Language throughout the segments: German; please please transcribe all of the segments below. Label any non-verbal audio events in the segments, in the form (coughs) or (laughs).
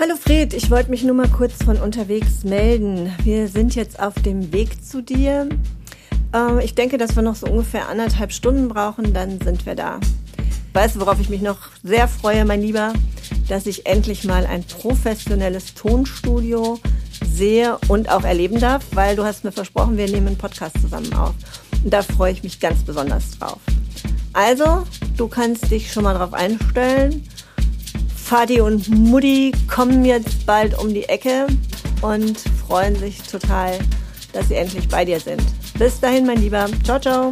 Hallo Fred, ich wollte mich nur mal kurz von unterwegs melden. Wir sind jetzt auf dem Weg zu dir. Ähm, ich denke, dass wir noch so ungefähr anderthalb Stunden brauchen, dann sind wir da. Weißt du, worauf ich mich noch sehr freue, mein Lieber? Dass ich endlich mal ein professionelles Tonstudio sehe und auch erleben darf, weil du hast mir versprochen, wir nehmen einen Podcast zusammen auf. Und da freue ich mich ganz besonders drauf. Also, du kannst dich schon mal drauf einstellen. Vati und Mutti kommen jetzt bald um die Ecke und freuen sich total, dass sie endlich bei dir sind. Bis dahin, mein Lieber. Ciao, ciao.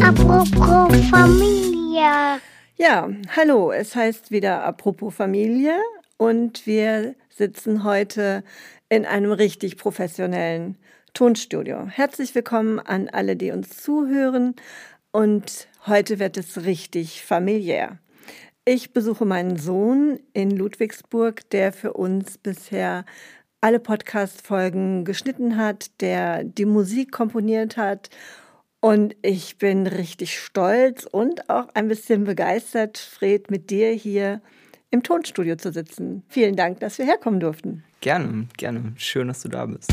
Apropos Familie. Ja, hallo, es heißt wieder Apropos Familie und wir sitzen heute in einem richtig professionellen Tonstudio. Herzlich willkommen an alle, die uns zuhören. Und heute wird es richtig familiär. Ich besuche meinen Sohn in Ludwigsburg, der für uns bisher alle Podcast-Folgen geschnitten hat, der die Musik komponiert hat. Und ich bin richtig stolz und auch ein bisschen begeistert, Fred, mit dir hier im Tonstudio zu sitzen. Vielen Dank, dass wir herkommen durften. Gerne, gerne. Schön, dass du da bist.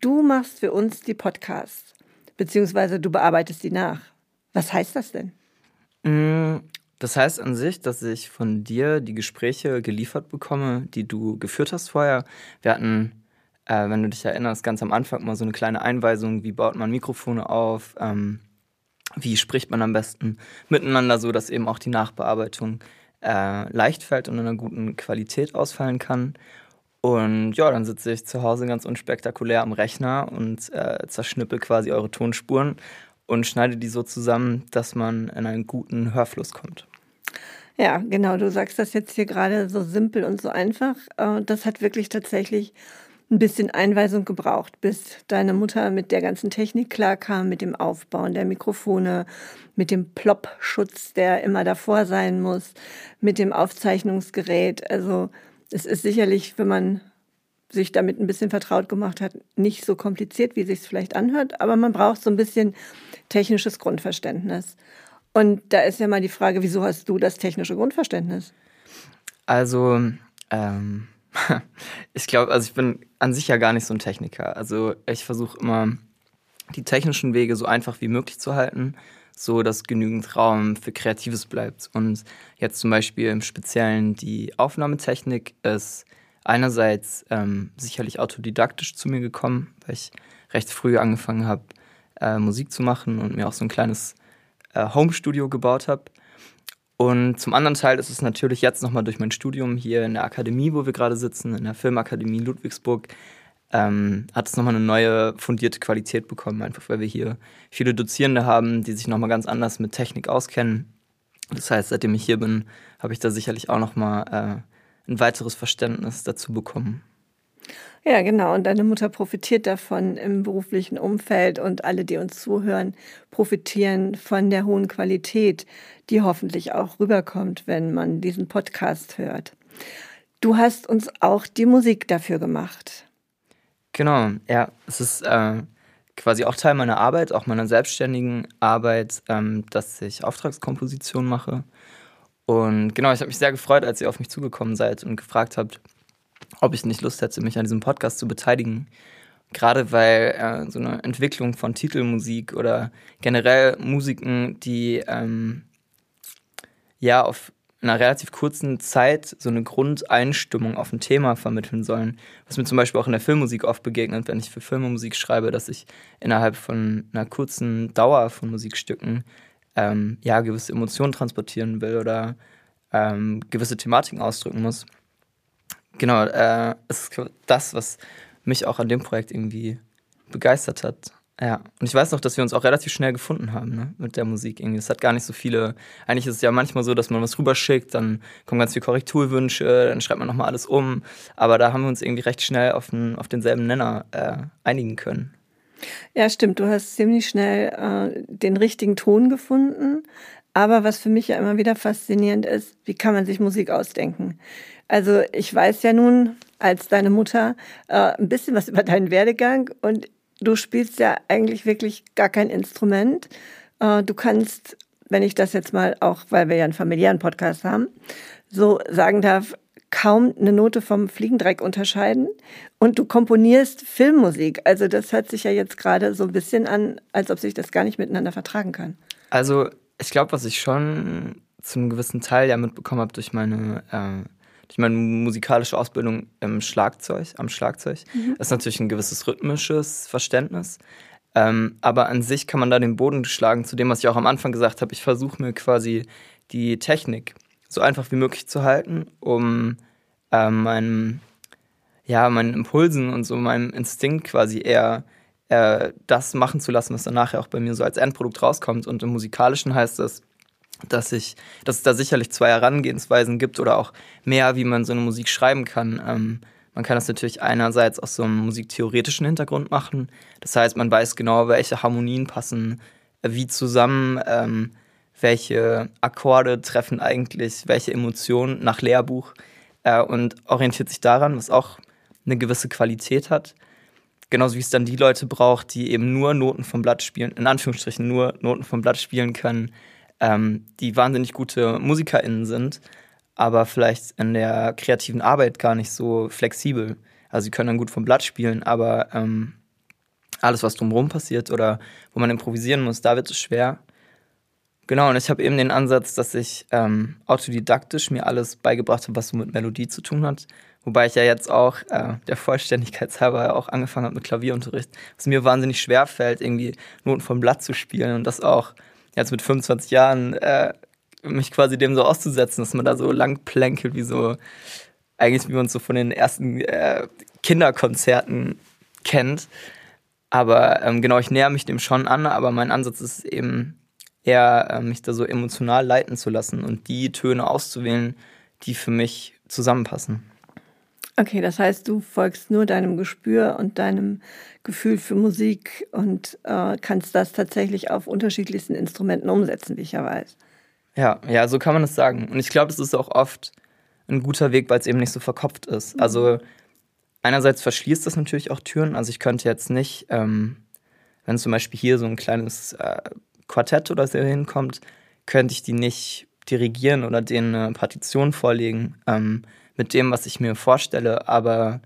Du machst für uns die Podcasts, beziehungsweise du bearbeitest die nach. Was heißt das denn? Mm, das heißt an sich, dass ich von dir die Gespräche geliefert bekomme, die du geführt hast vorher. Wir hatten, äh, wenn du dich erinnerst, ganz am Anfang mal so eine kleine Einweisung, wie baut man Mikrofone auf, ähm, wie spricht man am besten miteinander, so dass eben auch die Nachbearbeitung äh, leicht fällt und in einer guten Qualität ausfallen kann. Und ja, dann sitze ich zu Hause ganz unspektakulär am Rechner und äh, zerschnippe quasi eure Tonspuren und schneide die so zusammen, dass man in einen guten Hörfluss kommt. Ja, genau. Du sagst das jetzt hier gerade so simpel und so einfach. Äh, das hat wirklich tatsächlich ein bisschen Einweisung gebraucht, bis deine Mutter mit der ganzen Technik klarkam, mit dem Aufbauen der Mikrofone, mit dem Plop-Schutz, der immer davor sein muss, mit dem Aufzeichnungsgerät. Also es ist sicherlich, wenn man sich damit ein bisschen vertraut gemacht hat, nicht so kompliziert, wie sich es vielleicht anhört, aber man braucht so ein bisschen technisches Grundverständnis. Und da ist ja mal die Frage, wieso hast du das technische Grundverständnis? Also, ähm, (laughs) ich glaube, also ich bin an sich ja gar nicht so ein Techniker. Also ich versuche immer die technischen Wege so einfach wie möglich zu halten, so dass genügend Raum für Kreatives bleibt. Und jetzt zum Beispiel im Speziellen die Aufnahmetechnik ist einerseits ähm, sicherlich autodidaktisch zu mir gekommen, weil ich recht früh angefangen habe, äh, Musik zu machen und mir auch so ein kleines äh, Home-Studio gebaut habe. Und zum anderen Teil ist es natürlich jetzt nochmal durch mein Studium hier in der Akademie, wo wir gerade sitzen, in der Filmakademie Ludwigsburg, ähm, hat es nochmal eine neue fundierte Qualität bekommen, einfach weil wir hier viele Dozierende haben, die sich nochmal ganz anders mit Technik auskennen. Das heißt, seitdem ich hier bin, habe ich da sicherlich auch nochmal äh, ein weiteres Verständnis dazu bekommen. Ja, genau. Und deine Mutter profitiert davon im beruflichen Umfeld und alle, die uns zuhören, profitieren von der hohen Qualität, die hoffentlich auch rüberkommt, wenn man diesen Podcast hört. Du hast uns auch die Musik dafür gemacht. Genau, ja. Es ist äh, quasi auch Teil meiner Arbeit, auch meiner selbstständigen Arbeit, ähm, dass ich Auftragskomposition mache. Und genau, ich habe mich sehr gefreut, als ihr auf mich zugekommen seid und gefragt habt, ob ich nicht Lust hätte, mich an diesem Podcast zu beteiligen. Gerade weil äh, so eine Entwicklung von Titelmusik oder generell Musiken, die ähm, ja auf einer relativ kurzen Zeit so eine Grundeinstimmung auf ein Thema vermitteln sollen. Was mir zum Beispiel auch in der Filmmusik oft begegnet, wenn ich für Filme Musik schreibe, dass ich innerhalb von einer kurzen Dauer von Musikstücken ähm, ja gewisse Emotionen transportieren will oder ähm, gewisse Thematiken ausdrücken muss genau, äh, ist das, was mich auch an dem Projekt irgendwie begeistert hat. Ja, und ich weiß noch, dass wir uns auch relativ schnell gefunden haben ne, mit der Musik. Es hat gar nicht so viele. Eigentlich ist es ja manchmal so, dass man was rüberschickt, dann kommen ganz viele Korrekturwünsche, dann schreibt man nochmal alles um. Aber da haben wir uns irgendwie recht schnell auf, den, auf denselben Nenner äh, einigen können. Ja, stimmt. Du hast ziemlich schnell äh, den richtigen Ton gefunden. Aber was für mich ja immer wieder faszinierend ist, wie kann man sich Musik ausdenken? Also ich weiß ja nun als deine Mutter äh, ein bisschen was über deinen Werdegang und du spielst ja eigentlich wirklich gar kein Instrument. Äh, du kannst, wenn ich das jetzt mal auch, weil wir ja einen familiären Podcast haben, so sagen darf, kaum eine Note vom Fliegendreck unterscheiden und du komponierst Filmmusik. Also das hört sich ja jetzt gerade so ein bisschen an, als ob sich das gar nicht miteinander vertragen kann. Also ich glaube, was ich schon zu einem gewissen Teil ja mitbekommen habe durch meine äh, durch meine musikalische Ausbildung im Schlagzeug, am Schlagzeug, mhm. ist natürlich ein gewisses rhythmisches Verständnis. Ähm, aber an sich kann man da den Boden schlagen, zu dem, was ich auch am Anfang gesagt habe. Ich versuche mir quasi die Technik so einfach wie möglich zu halten, um äh, meinem, ja, meinen Impulsen und so meinem Instinkt quasi eher äh, das machen zu lassen, was dann nachher auch bei mir so als Endprodukt rauskommt. Und im Musikalischen heißt das, dass ich, dass es da sicherlich zwei Herangehensweisen gibt oder auch mehr, wie man so eine Musik schreiben kann. Ähm, man kann das natürlich einerseits aus so einem musiktheoretischen Hintergrund machen. Das heißt, man weiß genau, welche Harmonien passen äh, wie zusammen. Ähm, welche Akkorde treffen eigentlich welche Emotionen nach Lehrbuch äh, und orientiert sich daran, was auch eine gewisse Qualität hat. Genauso wie es dann die Leute braucht, die eben nur Noten vom Blatt spielen, in Anführungsstrichen nur Noten vom Blatt spielen können, ähm, die wahnsinnig gute MusikerInnen sind, aber vielleicht in der kreativen Arbeit gar nicht so flexibel. Also sie können dann gut vom Blatt spielen, aber ähm, alles, was drumherum passiert oder wo man improvisieren muss, da wird es schwer. Genau, und ich habe eben den Ansatz, dass ich ähm, autodidaktisch mir alles beigebracht habe, was so mit Melodie zu tun hat. Wobei ich ja jetzt auch äh, der Vollständigkeit halber auch angefangen habe mit Klavierunterricht, was mir wahnsinnig schwer fällt, irgendwie Noten vom Blatt zu spielen und das auch jetzt mit 25 Jahren äh, mich quasi dem so auszusetzen, dass man da so lang plänkelt, wie so, eigentlich wie man es so von den ersten äh, Kinderkonzerten kennt. Aber ähm, genau, ich näher mich dem schon an, aber mein Ansatz ist eben eher äh, mich da so emotional leiten zu lassen und die Töne auszuwählen, die für mich zusammenpassen. Okay, das heißt, du folgst nur deinem Gespür und deinem Gefühl für Musik und äh, kannst das tatsächlich auf unterschiedlichsten Instrumenten umsetzen, wie ich ja weiß. Ja, ja, so kann man es sagen. Und ich glaube, das ist auch oft ein guter Weg, weil es eben nicht so verkopft ist. Mhm. Also einerseits verschließt das natürlich auch Türen. Also ich könnte jetzt nicht, ähm, wenn zum Beispiel hier so ein kleines äh, Quartett oder so hinkommt, könnte ich die nicht dirigieren oder denen eine Partition vorlegen ähm, mit dem, was ich mir vorstelle. Aber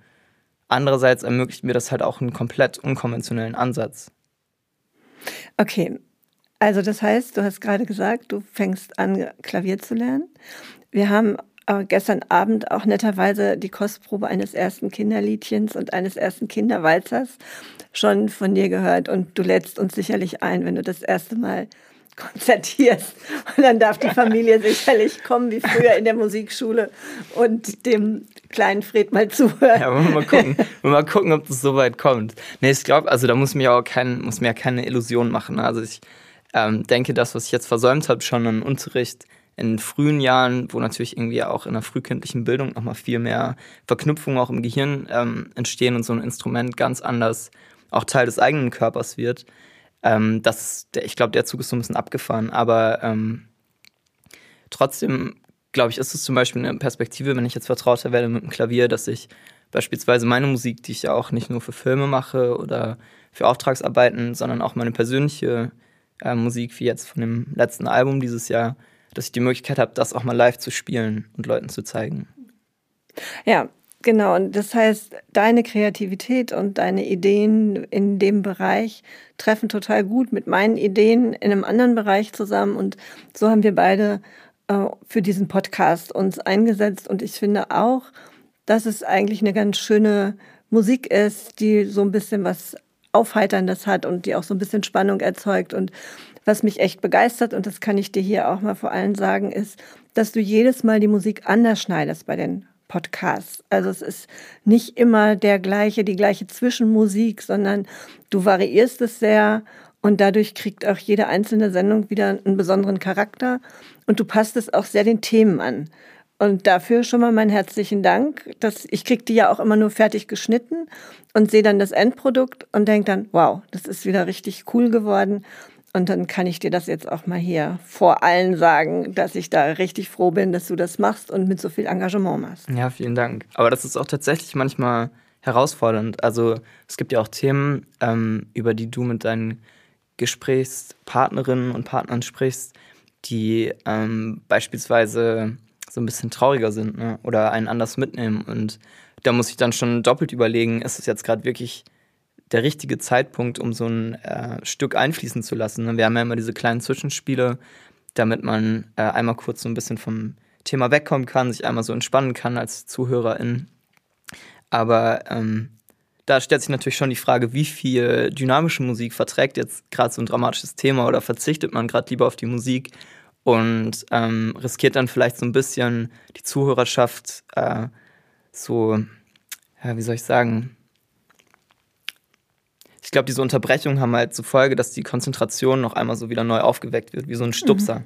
andererseits ermöglicht mir das halt auch einen komplett unkonventionellen Ansatz. Okay, also das heißt, du hast gerade gesagt, du fängst an, Klavier zu lernen. Wir haben äh, gestern Abend auch netterweise die Kostprobe eines ersten Kinderliedchens und eines ersten Kinderwalzers schon von dir gehört und du lädst uns sicherlich ein, wenn du das erste Mal konzertierst. Und dann darf die Familie sicherlich kommen, wie früher in der Musikschule, und dem kleinen Fred mal zuhören. Ja, mal gucken, mal gucken ob das so weit kommt. Nee, ich glaube, also da muss mir auch kein, muss mir keine Illusion machen. Also ich ähm, denke, das, was ich jetzt versäumt habe, schon im Unterricht in frühen Jahren, wo natürlich irgendwie auch in der frühkindlichen Bildung nochmal viel mehr Verknüpfungen auch im Gehirn ähm, entstehen und so ein Instrument ganz anders auch Teil des eigenen Körpers wird. Ähm, das, ich glaube, der Zug ist so ein bisschen abgefahren, aber ähm, trotzdem, glaube ich, ist es zum Beispiel eine Perspektive, wenn ich jetzt vertrauter werde mit dem Klavier, dass ich beispielsweise meine Musik, die ich ja auch nicht nur für Filme mache oder für Auftragsarbeiten, sondern auch meine persönliche äh, Musik, wie jetzt von dem letzten Album dieses Jahr, dass ich die Möglichkeit habe, das auch mal live zu spielen und Leuten zu zeigen. Ja, Genau, und das heißt, deine Kreativität und deine Ideen in dem Bereich treffen total gut mit meinen Ideen in einem anderen Bereich zusammen. Und so haben wir beide äh, für diesen Podcast uns eingesetzt. Und ich finde auch, dass es eigentlich eine ganz schöne Musik ist, die so ein bisschen was Aufheiterndes hat und die auch so ein bisschen Spannung erzeugt. Und was mich echt begeistert, und das kann ich dir hier auch mal vor allem sagen, ist, dass du jedes Mal die Musik anders schneidest bei den Podcasts. Also es ist nicht immer der gleiche, die gleiche Zwischenmusik, sondern du variierst es sehr und dadurch kriegt auch jede einzelne Sendung wieder einen besonderen Charakter und du passt es auch sehr den Themen an. Und dafür schon mal meinen herzlichen Dank. Dass ich kriege die ja auch immer nur fertig geschnitten und sehe dann das Endprodukt und denke dann, wow, das ist wieder richtig cool geworden. Und dann kann ich dir das jetzt auch mal hier vor allen sagen, dass ich da richtig froh bin, dass du das machst und mit so viel Engagement machst. Ja, vielen Dank. Aber das ist auch tatsächlich manchmal herausfordernd. Also es gibt ja auch Themen, ähm, über die du mit deinen Gesprächspartnerinnen und Partnern sprichst, die ähm, beispielsweise so ein bisschen trauriger sind ne? oder einen anders mitnehmen. Und da muss ich dann schon doppelt überlegen, ist es jetzt gerade wirklich der richtige Zeitpunkt, um so ein äh, Stück einfließen zu lassen. Wir haben ja immer diese kleinen Zwischenspiele, damit man äh, einmal kurz so ein bisschen vom Thema wegkommen kann, sich einmal so entspannen kann als Zuhörerin. Aber ähm, da stellt sich natürlich schon die Frage, wie viel dynamische Musik verträgt jetzt gerade so ein dramatisches Thema oder verzichtet man gerade lieber auf die Musik und ähm, riskiert dann vielleicht so ein bisschen die Zuhörerschaft äh, so, ja, wie soll ich sagen? Ich glaube, diese Unterbrechungen haben halt zur Folge, dass die Konzentration noch einmal so wieder neu aufgeweckt wird, wie so ein Stupser. Mhm.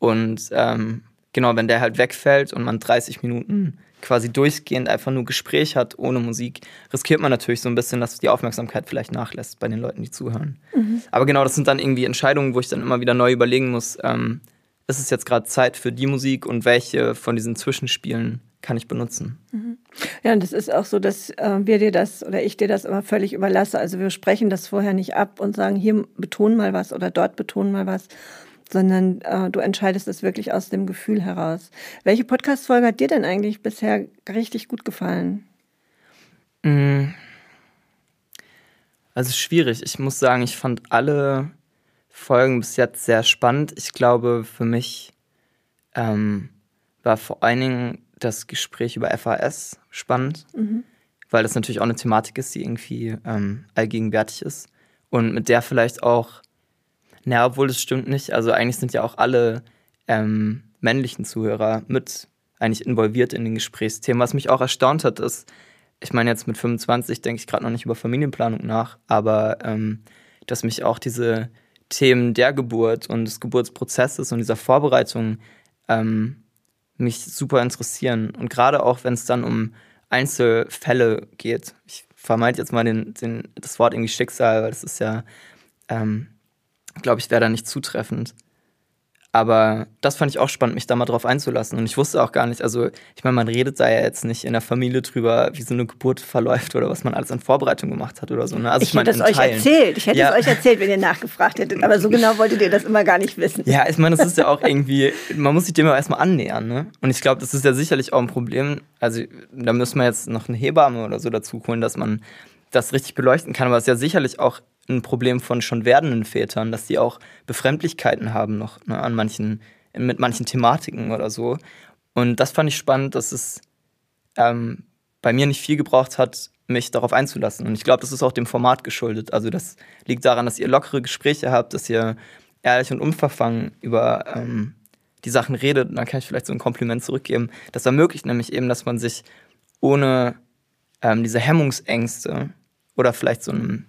Und ähm, genau, wenn der halt wegfällt und man 30 Minuten quasi durchgehend einfach nur Gespräch hat ohne Musik, riskiert man natürlich so ein bisschen, dass die Aufmerksamkeit vielleicht nachlässt bei den Leuten, die zuhören. Mhm. Aber genau, das sind dann irgendwie Entscheidungen, wo ich dann immer wieder neu überlegen muss, ähm, ist es jetzt gerade Zeit für die Musik und welche von diesen Zwischenspielen kann ich benutzen. Mhm. Ja, und es ist auch so, dass äh, wir dir das oder ich dir das immer völlig überlasse. Also wir sprechen das vorher nicht ab und sagen, hier betonen mal was oder dort betonen mal was, sondern äh, du entscheidest es wirklich aus dem Gefühl heraus. Welche Podcast-Folge hat dir denn eigentlich bisher richtig gut gefallen? Mm. Also schwierig. Ich muss sagen, ich fand alle Folgen bis jetzt sehr spannend. Ich glaube, für mich ähm, war vor allen Dingen das Gespräch über FAS spannend, mhm. weil das natürlich auch eine Thematik ist, die irgendwie ähm, allgegenwärtig ist und mit der vielleicht auch, naja, obwohl das stimmt nicht, also eigentlich sind ja auch alle ähm, männlichen Zuhörer mit eigentlich involviert in den Gesprächsthemen. Was mich auch erstaunt hat, ist, ich meine, jetzt mit 25 denke ich gerade noch nicht über Familienplanung nach, aber ähm, dass mich auch diese Themen der Geburt und des Geburtsprozesses und dieser Vorbereitung ähm, mich super interessieren. Und gerade auch, wenn es dann um Einzelfälle geht. Ich vermeide jetzt mal den, den, das Wort irgendwie Schicksal, weil das ist ja, ähm, glaube ich, wäre da nicht zutreffend. Aber das fand ich auch spannend, mich da mal drauf einzulassen. Und ich wusste auch gar nicht, also ich meine, man redet da ja jetzt nicht in der Familie drüber, wie so eine Geburt verläuft oder was man alles an Vorbereitung gemacht hat oder so. Ne? Also ich, ich hätte es euch erzählt. Ich hätte ja. es euch erzählt, wenn ihr nachgefragt hättet. Aber so genau wolltet ihr das immer gar nicht wissen. Ja, ich meine, das ist ja auch irgendwie, man muss sich dem ja erstmal annähern. Ne? Und ich glaube, das ist ja sicherlich auch ein Problem. Also da müssen wir jetzt noch eine Hebamme oder so dazu holen, dass man das richtig beleuchten kann. Aber es ist ja sicherlich auch ein Problem von schon werdenden Vätern, dass die auch Befremdlichkeiten haben noch ne, an manchen, mit manchen Thematiken oder so. Und das fand ich spannend, dass es ähm, bei mir nicht viel gebraucht hat, mich darauf einzulassen. Und ich glaube, das ist auch dem Format geschuldet. Also das liegt daran, dass ihr lockere Gespräche habt, dass ihr ehrlich und unverfangen über ähm, die Sachen redet. Und dann kann ich vielleicht so ein Kompliment zurückgeben. Das ermöglicht nämlich eben, dass man sich ohne ähm, diese Hemmungsängste oder vielleicht so ein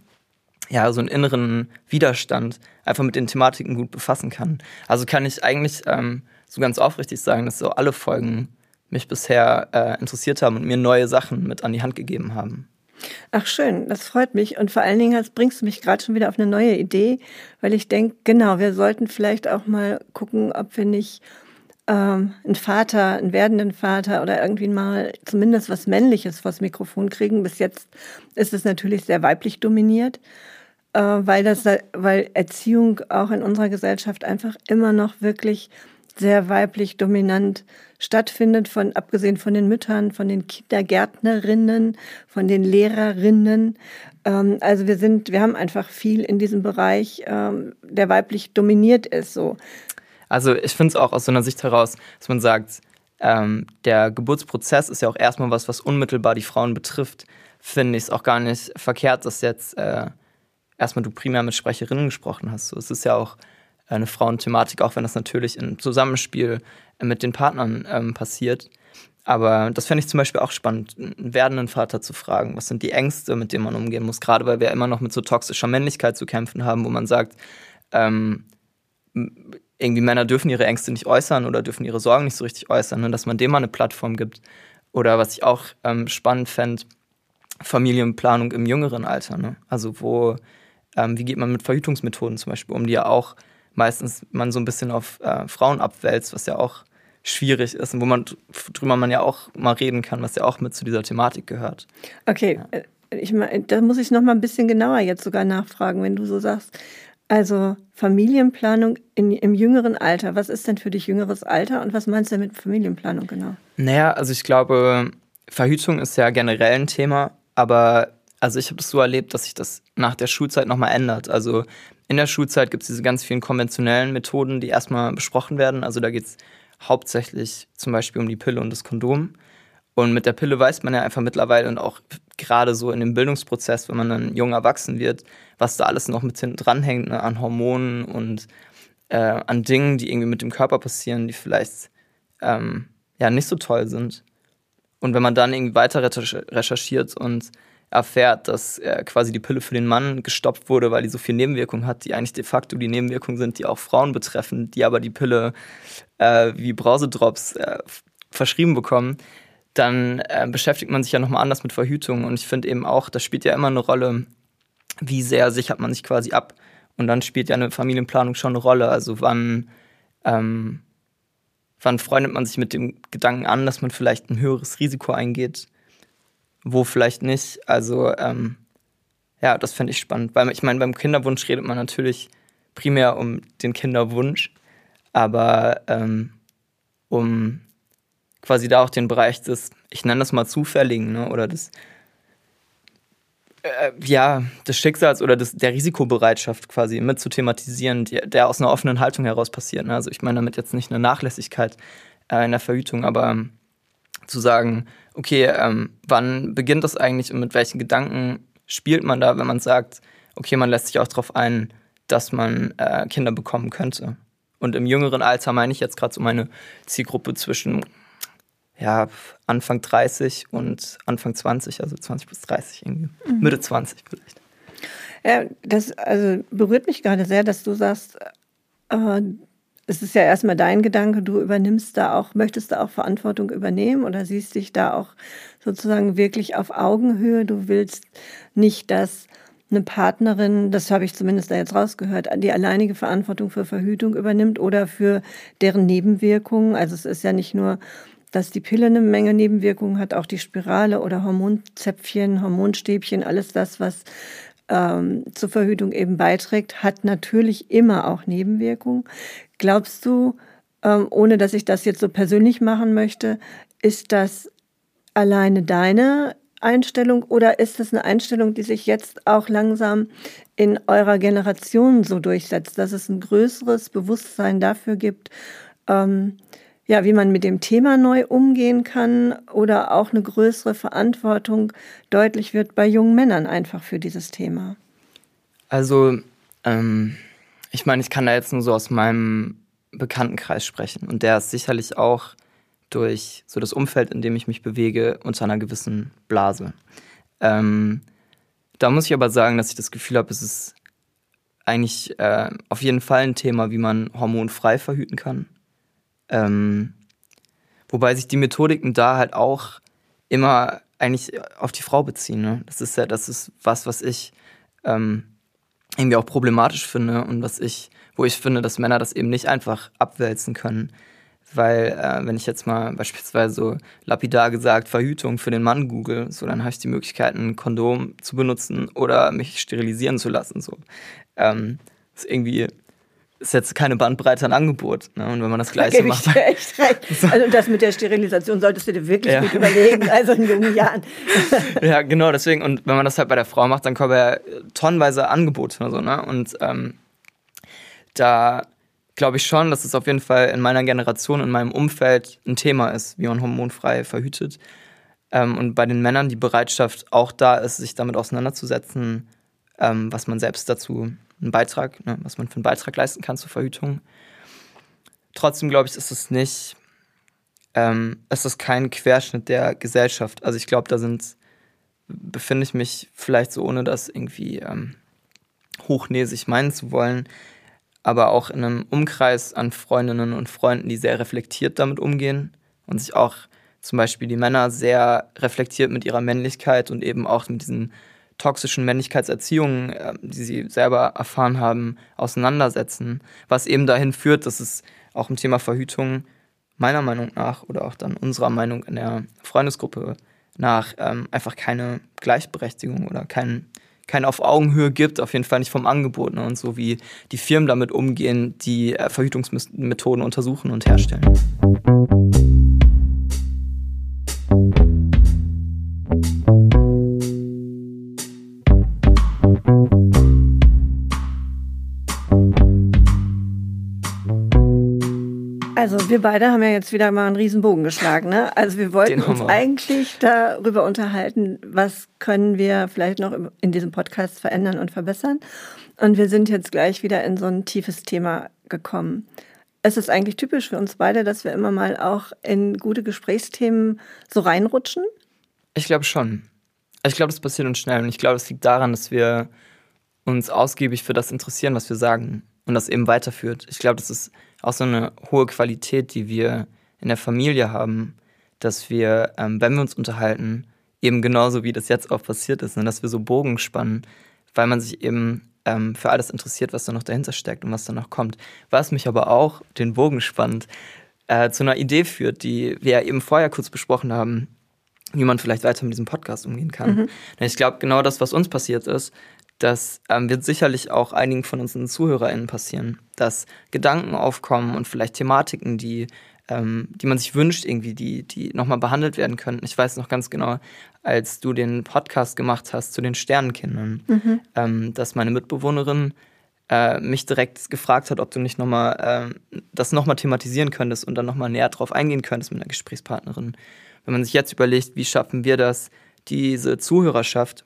ja, so einen inneren Widerstand einfach mit den Thematiken gut befassen kann. Also kann ich eigentlich ähm, so ganz aufrichtig sagen, dass so alle Folgen mich bisher äh, interessiert haben und mir neue Sachen mit an die Hand gegeben haben. Ach schön, das freut mich. Und vor allen Dingen bringst du mich gerade schon wieder auf eine neue Idee, weil ich denke, genau, wir sollten vielleicht auch mal gucken, ob wir nicht ähm, einen Vater, einen werdenden Vater oder irgendwie mal zumindest was Männliches vors Mikrofon kriegen. Bis jetzt ist es natürlich sehr weiblich dominiert weil, das, weil Erziehung auch in unserer Gesellschaft einfach immer noch wirklich sehr weiblich dominant stattfindet, von abgesehen von den Müttern, von den Kindergärtnerinnen, von den Lehrerinnen. Ähm, also wir sind, wir haben einfach viel in diesem Bereich, ähm, der weiblich dominiert ist. So. Also ich finde es auch aus so einer Sicht heraus, dass man sagt, ähm, der Geburtsprozess ist ja auch erstmal was, was unmittelbar die Frauen betrifft. Finde ich es auch gar nicht verkehrt, dass jetzt äh, erstmal du primär mit Sprecherinnen gesprochen hast. So, es ist ja auch eine Frauenthematik, auch wenn das natürlich im Zusammenspiel mit den Partnern ähm, passiert. Aber das fände ich zum Beispiel auch spannend, einen werdenden Vater zu fragen, was sind die Ängste, mit denen man umgehen muss, gerade weil wir immer noch mit so toxischer Männlichkeit zu kämpfen haben, wo man sagt, ähm, irgendwie Männer dürfen ihre Ängste nicht äußern oder dürfen ihre Sorgen nicht so richtig äußern, ne? dass man dem mal eine Plattform gibt. Oder was ich auch ähm, spannend fände, Familienplanung im jüngeren Alter. Ne? Also wo ähm, wie geht man mit Verhütungsmethoden zum Beispiel um, die ja auch meistens man so ein bisschen auf äh, Frauen abwälzt, was ja auch schwierig ist und wo man drüber man ja auch mal reden kann, was ja auch mit zu dieser Thematik gehört. Okay, ja. Äh, ich mein, da muss ich noch mal ein bisschen genauer jetzt sogar nachfragen, wenn du so sagst. Also Familienplanung in, im jüngeren Alter. Was ist denn für dich jüngeres Alter und was meinst du mit Familienplanung genau? Naja, also ich glaube, Verhütung ist ja generell ein Thema, aber also ich habe das so erlebt, dass sich das nach der Schulzeit nochmal ändert. Also in der Schulzeit gibt es diese ganz vielen konventionellen Methoden, die erstmal besprochen werden. Also da geht es hauptsächlich zum Beispiel um die Pille und das Kondom. Und mit der Pille weiß man ja einfach mittlerweile und auch gerade so in dem Bildungsprozess, wenn man dann jung erwachsen wird, was da alles noch mit hinten dranhängt, ne, an Hormonen und äh, an Dingen, die irgendwie mit dem Körper passieren, die vielleicht ähm, ja nicht so toll sind. Und wenn man dann irgendwie weiter recherchiert und erfährt, dass äh, quasi die Pille für den Mann gestoppt wurde, weil die so viel Nebenwirkungen hat, die eigentlich de facto die Nebenwirkungen sind, die auch Frauen betreffen, die aber die Pille äh, wie Brausedrops äh, verschrieben bekommen, dann äh, beschäftigt man sich ja nochmal anders mit Verhütung. Und ich finde eben auch, das spielt ja immer eine Rolle, wie sehr sichert man sich quasi ab. Und dann spielt ja eine Familienplanung schon eine Rolle. Also wann, ähm, wann freundet man sich mit dem Gedanken an, dass man vielleicht ein höheres Risiko eingeht, wo vielleicht nicht. Also ähm, ja, das finde ich spannend. Weil ich meine, beim Kinderwunsch redet man natürlich primär um den Kinderwunsch, aber ähm, um quasi da auch den Bereich des, ich nenne das mal Zufälligen, ne, oder des, äh, ja, des Schicksals oder des, der Risikobereitschaft quasi mit zu thematisieren, die, der aus einer offenen Haltung heraus passiert. Ne? Also ich meine damit jetzt nicht eine Nachlässigkeit äh, in der Verhütung, aber ähm, zu sagen, okay, ähm, wann beginnt das eigentlich und mit welchen Gedanken spielt man da, wenn man sagt, okay, man lässt sich auch darauf ein, dass man äh, Kinder bekommen könnte. Und im jüngeren Alter meine ich jetzt gerade so meine Zielgruppe zwischen ja, Anfang 30 und Anfang 20, also 20 bis 30 irgendwie. Mhm. Mitte 20 vielleicht. Ja, das also berührt mich gerade sehr, dass du sagst, äh, es ist ja erstmal dein Gedanke, du übernimmst da auch, möchtest da auch Verantwortung übernehmen oder siehst dich da auch sozusagen wirklich auf Augenhöhe. Du willst nicht, dass eine Partnerin, das habe ich zumindest da jetzt rausgehört, die alleinige Verantwortung für Verhütung übernimmt oder für deren Nebenwirkungen. Also es ist ja nicht nur dass die Pille eine Menge Nebenwirkungen hat, auch die Spirale oder Hormonzäpfchen, Hormonstäbchen, alles das, was ähm, zur Verhütung eben beiträgt, hat natürlich immer auch Nebenwirkungen. Glaubst du, ähm, ohne dass ich das jetzt so persönlich machen möchte, ist das alleine deine Einstellung oder ist das eine Einstellung, die sich jetzt auch langsam in eurer Generation so durchsetzt, dass es ein größeres Bewusstsein dafür gibt, ähm, ja, wie man mit dem Thema neu umgehen kann oder auch eine größere Verantwortung deutlich wird bei jungen Männern einfach für dieses Thema? Also, ähm, ich meine, ich kann da jetzt nur so aus meinem Bekanntenkreis sprechen und der ist sicherlich auch durch so das Umfeld, in dem ich mich bewege, unter einer gewissen Blase. Ähm, da muss ich aber sagen, dass ich das Gefühl habe, es ist eigentlich äh, auf jeden Fall ein Thema, wie man hormonfrei verhüten kann. Ähm, wobei sich die Methodiken da halt auch immer eigentlich auf die Frau beziehen. Ne? Das ist ja, das ist was, was ich ähm, irgendwie auch problematisch finde und was ich, wo ich finde, dass Männer das eben nicht einfach abwälzen können. Weil, äh, wenn ich jetzt mal beispielsweise so lapidar gesagt Verhütung für den Mann google, so dann habe ich die Möglichkeit, ein Kondom zu benutzen oder mich sterilisieren zu lassen. So. Ähm, ist irgendwie ist jetzt keine Bandbreite an Angebot. Ne? Und wenn man das Gleiche da macht. Ich dir echt (laughs) recht. Also das mit der Sterilisation solltest du dir wirklich ja. gut überlegen, also in jungen Jahren. (laughs) ja, genau, deswegen. Und wenn man das halt bei der Frau macht, dann kommen ja tonnenweise Angebote. So, ne? Und ähm, da glaube ich schon, dass es auf jeden Fall in meiner Generation, in meinem Umfeld ein Thema ist, wie man hormonfrei verhütet. Ähm, und bei den Männern die Bereitschaft auch da ist, sich damit auseinanderzusetzen, ähm, was man selbst dazu einen Beitrag, ne, was man für einen Beitrag leisten kann zur Verhütung. Trotzdem glaube ich, ist es nicht, ähm, ist es kein Querschnitt der Gesellschaft. Also ich glaube, da sind, befinde ich mich vielleicht so, ohne das irgendwie ähm, hochnäsig meinen zu wollen, aber auch in einem Umkreis an Freundinnen und Freunden, die sehr reflektiert damit umgehen und sich auch zum Beispiel die Männer sehr reflektiert mit ihrer Männlichkeit und eben auch mit diesen toxischen Männlichkeitserziehungen, äh, die sie selber erfahren haben, auseinandersetzen. Was eben dahin führt, dass es auch im Thema Verhütung meiner Meinung nach oder auch dann unserer Meinung in der Freundesgruppe nach ähm, einfach keine Gleichberechtigung oder kein, kein auf Augenhöhe gibt, auf jeden Fall nicht vom Angebot ne, und so wie die Firmen damit umgehen, die äh, Verhütungsmethoden untersuchen und herstellen. Also wir beide haben ja jetzt wieder mal einen Riesenbogen geschlagen. Ne? Also wir wollten uns eigentlich darüber unterhalten, was können wir vielleicht noch in diesem Podcast verändern und verbessern. Und wir sind jetzt gleich wieder in so ein tiefes Thema gekommen. Es ist eigentlich typisch für uns beide, dass wir immer mal auch in gute Gesprächsthemen so reinrutschen. Ich glaube schon. Ich glaube, das passiert uns schnell. Und ich glaube, es liegt daran, dass wir uns ausgiebig für das interessieren, was wir sagen und das eben weiterführt. Ich glaube, das ist auch so eine hohe Qualität, die wir in der Familie haben, dass wir, ähm, wenn wir uns unterhalten, eben genauso wie das jetzt auch passiert ist, ne, dass wir so Bogen spannen, weil man sich eben ähm, für alles interessiert, was da noch dahinter steckt und was da noch kommt. Was mich aber auch den Bogen spannt, äh, zu einer Idee führt, die wir ja eben vorher kurz besprochen haben, wie man vielleicht weiter mit diesem Podcast umgehen kann. Mhm. Ich glaube, genau das, was uns passiert ist, das ähm, wird sicherlich auch einigen von unseren ZuhörerInnen passieren, dass Gedanken aufkommen und vielleicht Thematiken, die, ähm, die man sich wünscht, irgendwie, die, die nochmal behandelt werden könnten. Ich weiß noch ganz genau, als du den Podcast gemacht hast zu den Sternenkindern, mhm. ähm, dass meine Mitbewohnerin äh, mich direkt gefragt hat, ob du nicht nochmal äh, das nochmal thematisieren könntest und dann nochmal näher drauf eingehen könntest mit einer Gesprächspartnerin. Wenn man sich jetzt überlegt, wie schaffen wir das, diese Zuhörerschaft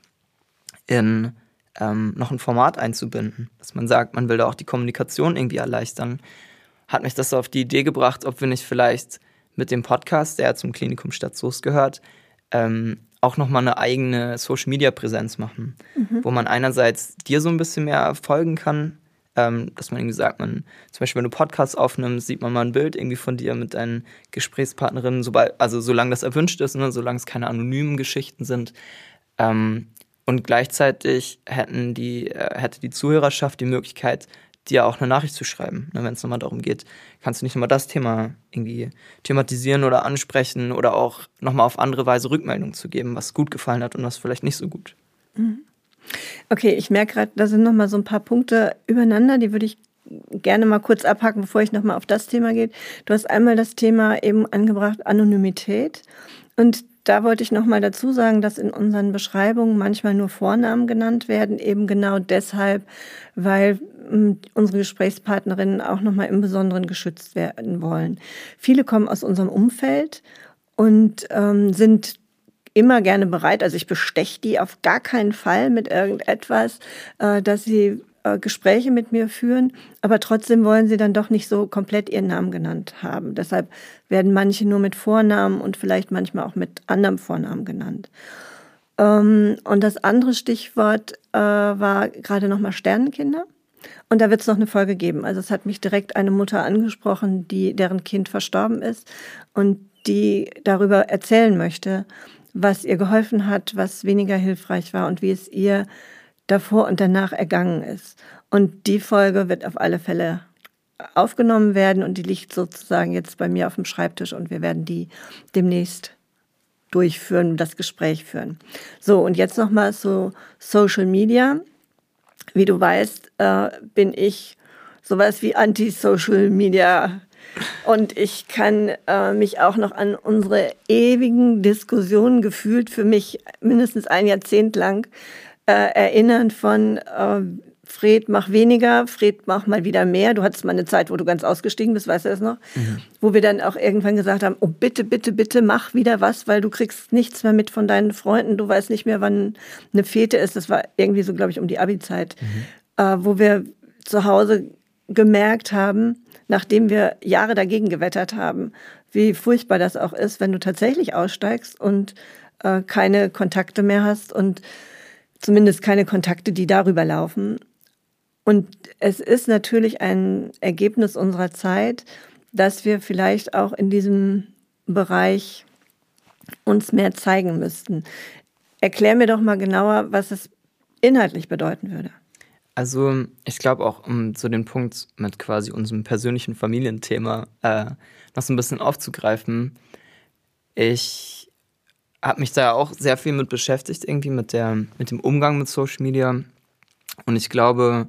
in ähm, noch ein Format einzubinden. Dass man sagt, man will da auch die Kommunikation irgendwie erleichtern. Hat mich das auf die Idee gebracht, ob wir nicht vielleicht mit dem Podcast, der zum Klinikum Stadt Soest gehört, ähm, auch nochmal eine eigene Social-Media-Präsenz machen, mhm. wo man einerseits dir so ein bisschen mehr folgen kann, ähm, dass man irgendwie sagt, man, zum Beispiel, wenn du Podcasts aufnimmst, sieht man mal ein Bild irgendwie von dir mit deinen Gesprächspartnerinnen, sobald, also solange das erwünscht ist, ne, solange es keine anonymen Geschichten sind. Ähm, und gleichzeitig hätten die, äh, hätte die Zuhörerschaft die Möglichkeit, dir auch eine Nachricht zu schreiben, ne, wenn es nochmal darum geht, kannst du nicht nochmal das Thema irgendwie thematisieren oder ansprechen oder auch nochmal auf andere Weise Rückmeldung zu geben, was gut gefallen hat und was vielleicht nicht so gut. Mhm. Okay, ich merke gerade, da sind nochmal so ein paar Punkte übereinander, die würde ich gerne mal kurz abhaken, bevor ich nochmal auf das Thema gehe. Du hast einmal das Thema eben angebracht, Anonymität. Und da wollte ich noch mal dazu sagen, dass in unseren Beschreibungen manchmal nur Vornamen genannt werden, eben genau deshalb, weil hm, unsere Gesprächspartnerinnen auch noch mal im Besonderen geschützt werden wollen. Viele kommen aus unserem Umfeld und ähm, sind immer gerne bereit. Also ich besteche die auf gar keinen Fall mit irgendetwas, äh, dass sie äh, Gespräche mit mir führen, aber trotzdem wollen sie dann doch nicht so komplett ihren Namen genannt haben. Deshalb werden manche nur mit Vornamen und vielleicht manchmal auch mit anderem Vornamen genannt. Ähm, und das andere Stichwort äh, war gerade nochmal Sternenkinder. Und da wird es noch eine Folge geben. Also es hat mich direkt eine Mutter angesprochen, die deren Kind verstorben ist und die darüber erzählen möchte, was ihr geholfen hat, was weniger hilfreich war und wie es ihr davor und danach ergangen ist. Und die Folge wird auf alle Fälle aufgenommen werden und die liegt sozusagen jetzt bei mir auf dem Schreibtisch und wir werden die demnächst durchführen, das Gespräch führen. So, und jetzt nochmal so Social Media. Wie du weißt, äh, bin ich sowas wie Anti-Social Media. Und ich kann äh, mich auch noch an unsere ewigen Diskussionen gefühlt für mich mindestens ein Jahrzehnt lang äh, erinnern von äh, Fred, mach weniger, Fred, mach mal wieder mehr. Du hattest mal eine Zeit, wo du ganz ausgestiegen bist, weißt du das noch? Mhm. Wo wir dann auch irgendwann gesagt haben, oh bitte, bitte, bitte, mach wieder was, weil du kriegst nichts mehr mit von deinen Freunden. Du weißt nicht mehr, wann eine Fete ist. Das war irgendwie so, glaube ich, um die Abi-Zeit, mhm. äh, wo wir zu Hause gemerkt haben, nachdem wir Jahre dagegen gewettert haben, wie furchtbar das auch ist, wenn du tatsächlich aussteigst und äh, keine Kontakte mehr hast und zumindest keine Kontakte, die darüber laufen. Und es ist natürlich ein Ergebnis unserer Zeit, dass wir vielleicht auch in diesem Bereich uns mehr zeigen müssten. Erklär mir doch mal genauer, was es inhaltlich bedeuten würde. Also ich glaube auch, um so den Punkt mit quasi unserem persönlichen Familienthema äh, noch so ein bisschen aufzugreifen, ich habe mich da auch sehr viel mit beschäftigt, irgendwie mit, der, mit dem Umgang mit Social Media. Und ich glaube,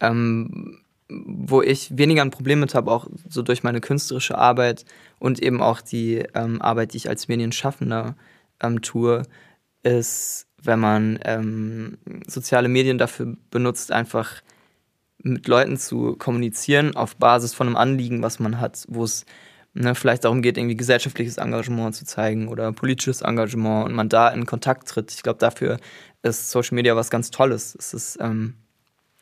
ähm, wo ich weniger ein Problem mit habe, auch so durch meine künstlerische Arbeit und eben auch die ähm, Arbeit, die ich als Medienschaffender ähm, tue, ist, wenn man ähm, soziale Medien dafür benutzt, einfach mit Leuten zu kommunizieren auf Basis von einem Anliegen, was man hat, wo es ne, vielleicht darum geht, irgendwie gesellschaftliches Engagement zu zeigen oder politisches Engagement und man da in Kontakt tritt. Ich glaube, dafür ist Social Media was ganz Tolles. Es ist ähm,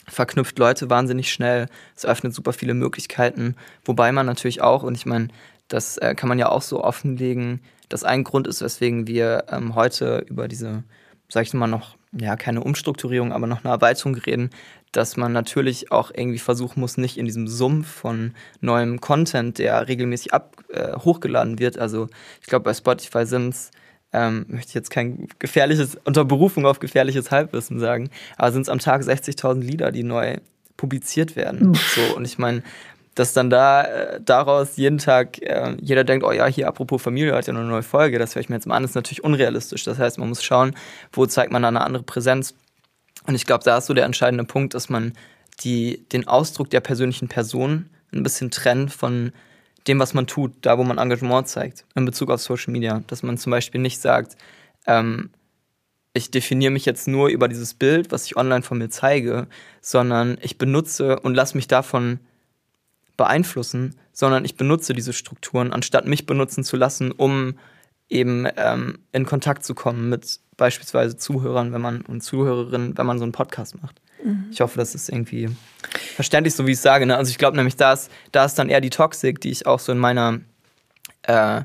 verknüpft Leute wahnsinnig schnell. Es öffnet super viele Möglichkeiten. Wobei man natürlich auch, und ich meine, das äh, kann man ja auch so offenlegen, dass ein Grund ist, weswegen wir ähm, heute über diese, sag ich mal, noch, ja, keine Umstrukturierung, aber noch eine Erweiterung reden, dass man natürlich auch irgendwie versuchen muss, nicht in diesem Sumpf von neuem Content, der regelmäßig ab, äh, hochgeladen wird. Also ich glaube, bei Spotify sind es ähm, möchte ich jetzt kein gefährliches, unter Berufung auf gefährliches Halbwissen sagen, aber sind es am Tag 60.000 Lieder, die neu publiziert werden. so, und ich meine, dass dann da äh, daraus jeden Tag äh, jeder denkt, oh ja, hier apropos Familie hat ja noch eine neue Folge, das höre ich mir jetzt mal an, ist natürlich unrealistisch. Das heißt, man muss schauen, wo zeigt man da eine andere Präsenz. Und ich glaube, da ist so der entscheidende Punkt, dass man die, den Ausdruck der persönlichen Person ein bisschen trennt von dem, was man tut, da wo man Engagement zeigt, in Bezug auf Social Media. Dass man zum Beispiel nicht sagt, ähm, ich definiere mich jetzt nur über dieses Bild, was ich online von mir zeige, sondern ich benutze und lasse mich davon beeinflussen, sondern ich benutze diese Strukturen, anstatt mich benutzen zu lassen, um eben ähm, in Kontakt zu kommen mit beispielsweise Zuhörern, wenn man und Zuhörerinnen, wenn man so einen Podcast macht. Mhm. Ich hoffe, das ist irgendwie verständlich, so wie ich es sage. Ne? Also ich glaube nämlich, da ist, da ist dann eher die Toxik, die ich auch so in meiner äh,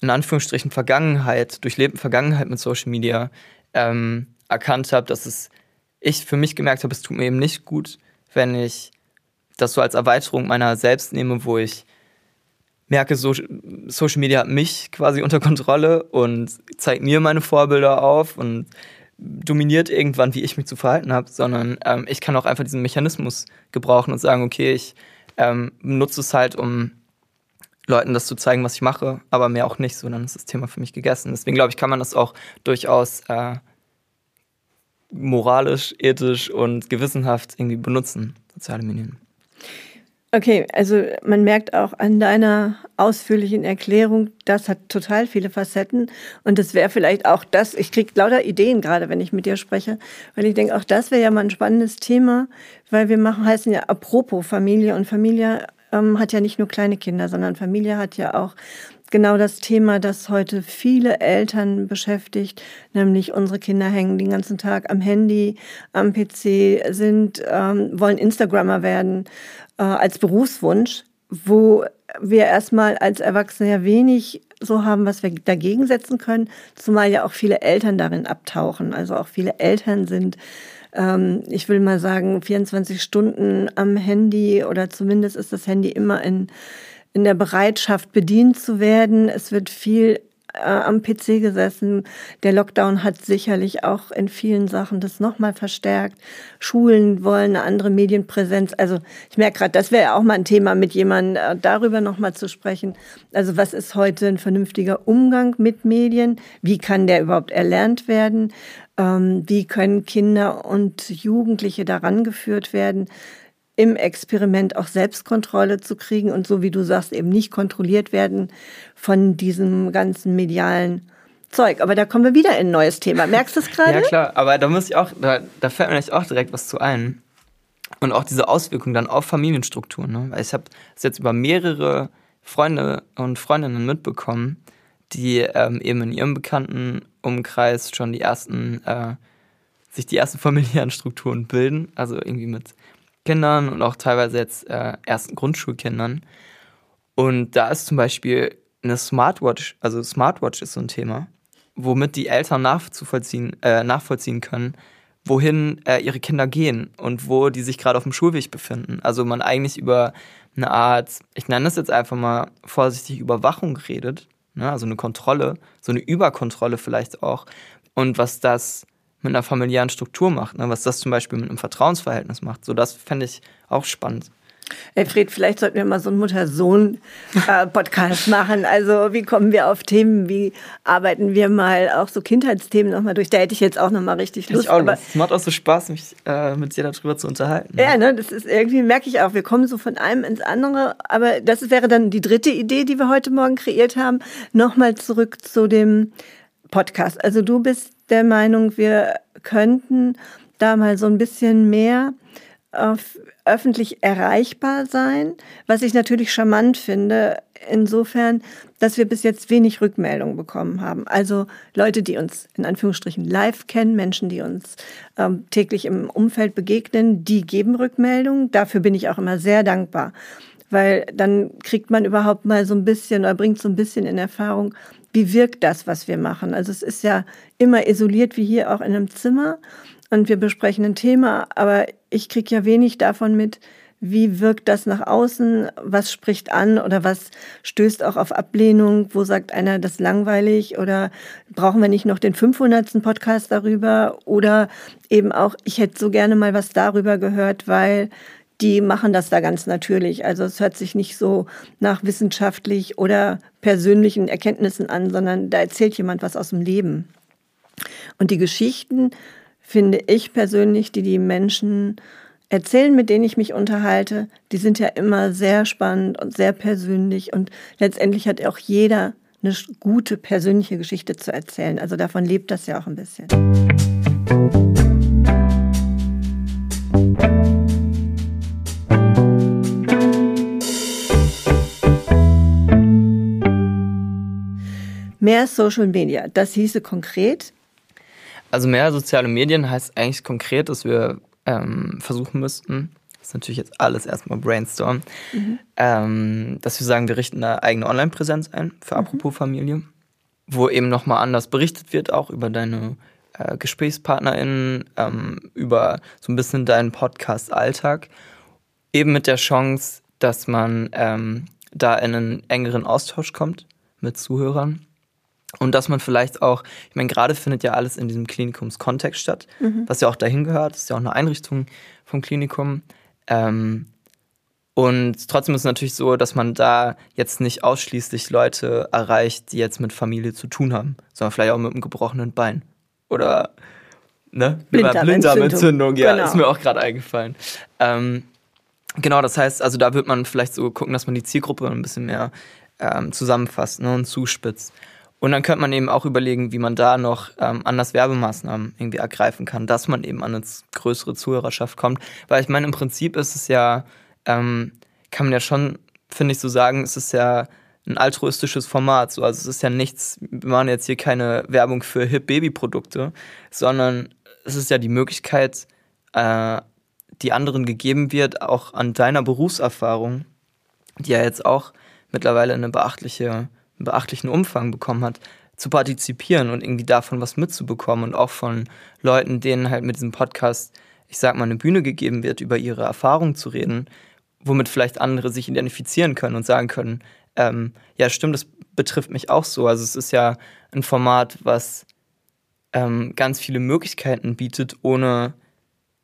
in Anführungsstrichen Vergangenheit, durchlebten Vergangenheit mit Social Media ähm, erkannt habe, dass es ich für mich gemerkt habe, es tut mir eben nicht gut, wenn ich das so als Erweiterung meiner selbst nehme, wo ich merke, so, Social Media hat mich quasi unter Kontrolle und zeigt mir meine Vorbilder auf und dominiert irgendwann, wie ich mich zu verhalten habe, sondern ähm, ich kann auch einfach diesen Mechanismus gebrauchen und sagen, okay, ich ähm, nutze es halt, um Leuten das zu zeigen, was ich mache, aber mehr auch nicht, sondern ist das Thema für mich gegessen. Deswegen glaube ich, kann man das auch durchaus äh, moralisch, ethisch und gewissenhaft irgendwie benutzen, soziale Medien. Okay, also man merkt auch an deiner ausführlichen Erklärung, das hat total viele Facetten. Und das wäre vielleicht auch das, ich kriege lauter Ideen gerade, wenn ich mit dir spreche, weil ich denke, auch das wäre ja mal ein spannendes Thema, weil wir machen, heißen ja apropos Familie und Familie ähm, hat ja nicht nur kleine Kinder, sondern Familie hat ja auch genau das Thema, das heute viele Eltern beschäftigt, nämlich unsere Kinder hängen den ganzen Tag am Handy, am PC, sind, ähm, wollen Instagrammer werden äh, als Berufswunsch, wo wir erstmal als Erwachsene ja wenig so haben, was wir dagegen setzen können, zumal ja auch viele Eltern darin abtauchen. Also auch viele Eltern sind, ähm, ich will mal sagen, 24 Stunden am Handy oder zumindest ist das Handy immer in, in der Bereitschaft bedient zu werden. Es wird viel äh, am PC gesessen. Der Lockdown hat sicherlich auch in vielen Sachen das nochmal verstärkt. Schulen wollen eine andere Medienpräsenz. Also ich merke gerade, das wäre auch mal ein Thema, mit jemandem äh, darüber nochmal zu sprechen. Also was ist heute ein vernünftiger Umgang mit Medien? Wie kann der überhaupt erlernt werden? Ähm, wie können Kinder und Jugendliche daran geführt werden? Im Experiment auch Selbstkontrolle zu kriegen und so wie du sagst, eben nicht kontrolliert werden von diesem ganzen medialen Zeug. Aber da kommen wir wieder in ein neues Thema. Merkst du es gerade? Ja, klar, aber da muss ich auch, da, da fällt mir auch direkt was zu ein. Und auch diese Auswirkungen dann auf Familienstrukturen. Ne? Weil ich habe es jetzt über mehrere Freunde und Freundinnen mitbekommen, die ähm, eben in ihrem bekannten Umkreis schon die ersten, äh, sich die ersten (laughs) familiären Strukturen bilden. Also irgendwie mit Kindern und auch teilweise jetzt äh, ersten Grundschulkindern. Und da ist zum Beispiel eine Smartwatch, also Smartwatch ist so ein Thema, womit die Eltern nachzuvollziehen, äh, nachvollziehen können, wohin äh, ihre Kinder gehen und wo die sich gerade auf dem Schulweg befinden. Also man eigentlich über eine Art, ich nenne das jetzt einfach mal vorsichtig, Überwachung redet, ne? also eine Kontrolle, so eine Überkontrolle vielleicht auch. Und was das mit einer familiären Struktur macht, ne? was das zum Beispiel mit einem Vertrauensverhältnis macht. So, das fände ich auch spannend. Ey Fred, vielleicht sollten wir mal so einen Mutter-Sohn-Podcast (laughs) machen. Also wie kommen wir auf Themen, wie arbeiten wir mal auch so Kindheitsthemen nochmal durch? Da hätte ich jetzt auch nochmal richtig Lust. Ich auch aber es macht auch so Spaß, mich äh, mit dir darüber zu unterhalten. Ja, ne, das ist irgendwie, merke ich auch, wir kommen so von einem ins andere. Aber das wäre dann die dritte Idee, die wir heute Morgen kreiert haben. Nochmal zurück zu dem Podcast. Also du bist der Meinung, wir könnten da mal so ein bisschen mehr auf öffentlich erreichbar sein, was ich natürlich charmant finde, insofern, dass wir bis jetzt wenig Rückmeldungen bekommen haben. Also Leute, die uns in Anführungsstrichen live kennen, Menschen, die uns ähm, täglich im Umfeld begegnen, die geben Rückmeldungen. Dafür bin ich auch immer sehr dankbar, weil dann kriegt man überhaupt mal so ein bisschen oder bringt so ein bisschen in Erfahrung, wie wirkt das, was wir machen. Also es ist ja immer isoliert wie hier auch in einem Zimmer und wir besprechen ein Thema, aber ich kriege ja wenig davon mit, wie wirkt das nach außen, was spricht an oder was stößt auch auf Ablehnung, wo sagt einer, das langweilig oder brauchen wir nicht noch den 500. Podcast darüber oder eben auch, ich hätte so gerne mal was darüber gehört, weil die machen das da ganz natürlich. Also es hört sich nicht so nach wissenschaftlich oder persönlichen Erkenntnissen an, sondern da erzählt jemand was aus dem Leben. Und die Geschichten finde ich persönlich, die die Menschen erzählen, mit denen ich mich unterhalte, die sind ja immer sehr spannend und sehr persönlich und letztendlich hat auch jeder eine gute persönliche Geschichte zu erzählen. Also davon lebt das ja auch ein bisschen. Mehr Social Media, das hieße konkret, also mehr soziale Medien heißt eigentlich konkret, dass wir ähm, versuchen müssten, das ist natürlich jetzt alles erstmal Brainstorm, mhm. ähm, dass wir sagen, wir richten eine eigene Online-Präsenz ein für mhm. Apropos Familie, wo eben nochmal anders berichtet wird, auch über deine äh, GesprächspartnerInnen, ähm, über so ein bisschen deinen Podcast-Alltag. Eben mit der Chance, dass man ähm, da in einen engeren Austausch kommt mit Zuhörern und dass man vielleicht auch, ich meine, gerade findet ja alles in diesem Klinikumskontext statt, mhm. was ja auch dahin gehört, das ist ja auch eine Einrichtung vom Klinikum. Ähm, und trotzdem ist es natürlich so, dass man da jetzt nicht ausschließlich Leute erreicht, die jetzt mit Familie zu tun haben, sondern vielleicht auch mit einem gebrochenen Bein. Oder ne? Blinddarmentzündung. Ja, genau. ist mir auch gerade eingefallen. Ähm, genau, das heißt, also da wird man vielleicht so gucken, dass man die Zielgruppe ein bisschen mehr ähm, zusammenfasst ne, und zuspitzt. Und dann könnte man eben auch überlegen, wie man da noch ähm, anders Werbemaßnahmen irgendwie ergreifen kann, dass man eben an eine größere Zuhörerschaft kommt. Weil ich meine, im Prinzip ist es ja, ähm, kann man ja schon, finde ich, so sagen, es ist ja ein altruistisches Format. So. Also es ist ja nichts, wir machen jetzt hier keine Werbung für Hip-Baby-Produkte, sondern es ist ja die Möglichkeit, äh, die anderen gegeben wird, auch an deiner Berufserfahrung, die ja jetzt auch mittlerweile eine beachtliche einen beachtlichen Umfang bekommen hat, zu partizipieren und irgendwie davon was mitzubekommen und auch von Leuten, denen halt mit diesem Podcast, ich sag mal, eine Bühne gegeben wird, über ihre Erfahrungen zu reden, womit vielleicht andere sich identifizieren können und sagen können, ähm, ja stimmt, das betrifft mich auch so. Also es ist ja ein Format, was ähm, ganz viele Möglichkeiten bietet, ohne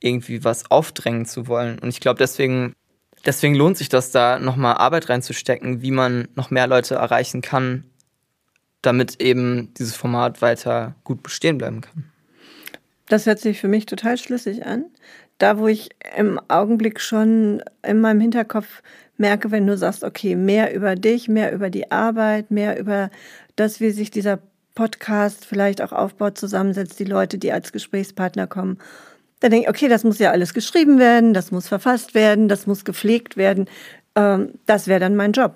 irgendwie was aufdrängen zu wollen. Und ich glaube, deswegen deswegen lohnt sich das, da nochmal Arbeit reinzustecken, wie man noch mehr Leute erreichen kann, damit eben dieses Format weiter gut bestehen bleiben kann. Das hört sich für mich total schlüssig an. Da, wo ich im Augenblick schon in meinem Hinterkopf merke, wenn du sagst, okay, mehr über dich, mehr über die Arbeit, mehr über das, wie sich dieser Podcast vielleicht auch aufbaut, zusammensetzt, die Leute, die als Gesprächspartner kommen dann denke ich, okay, das muss ja alles geschrieben werden, das muss verfasst werden, das muss gepflegt werden. Ähm, das wäre dann mein Job.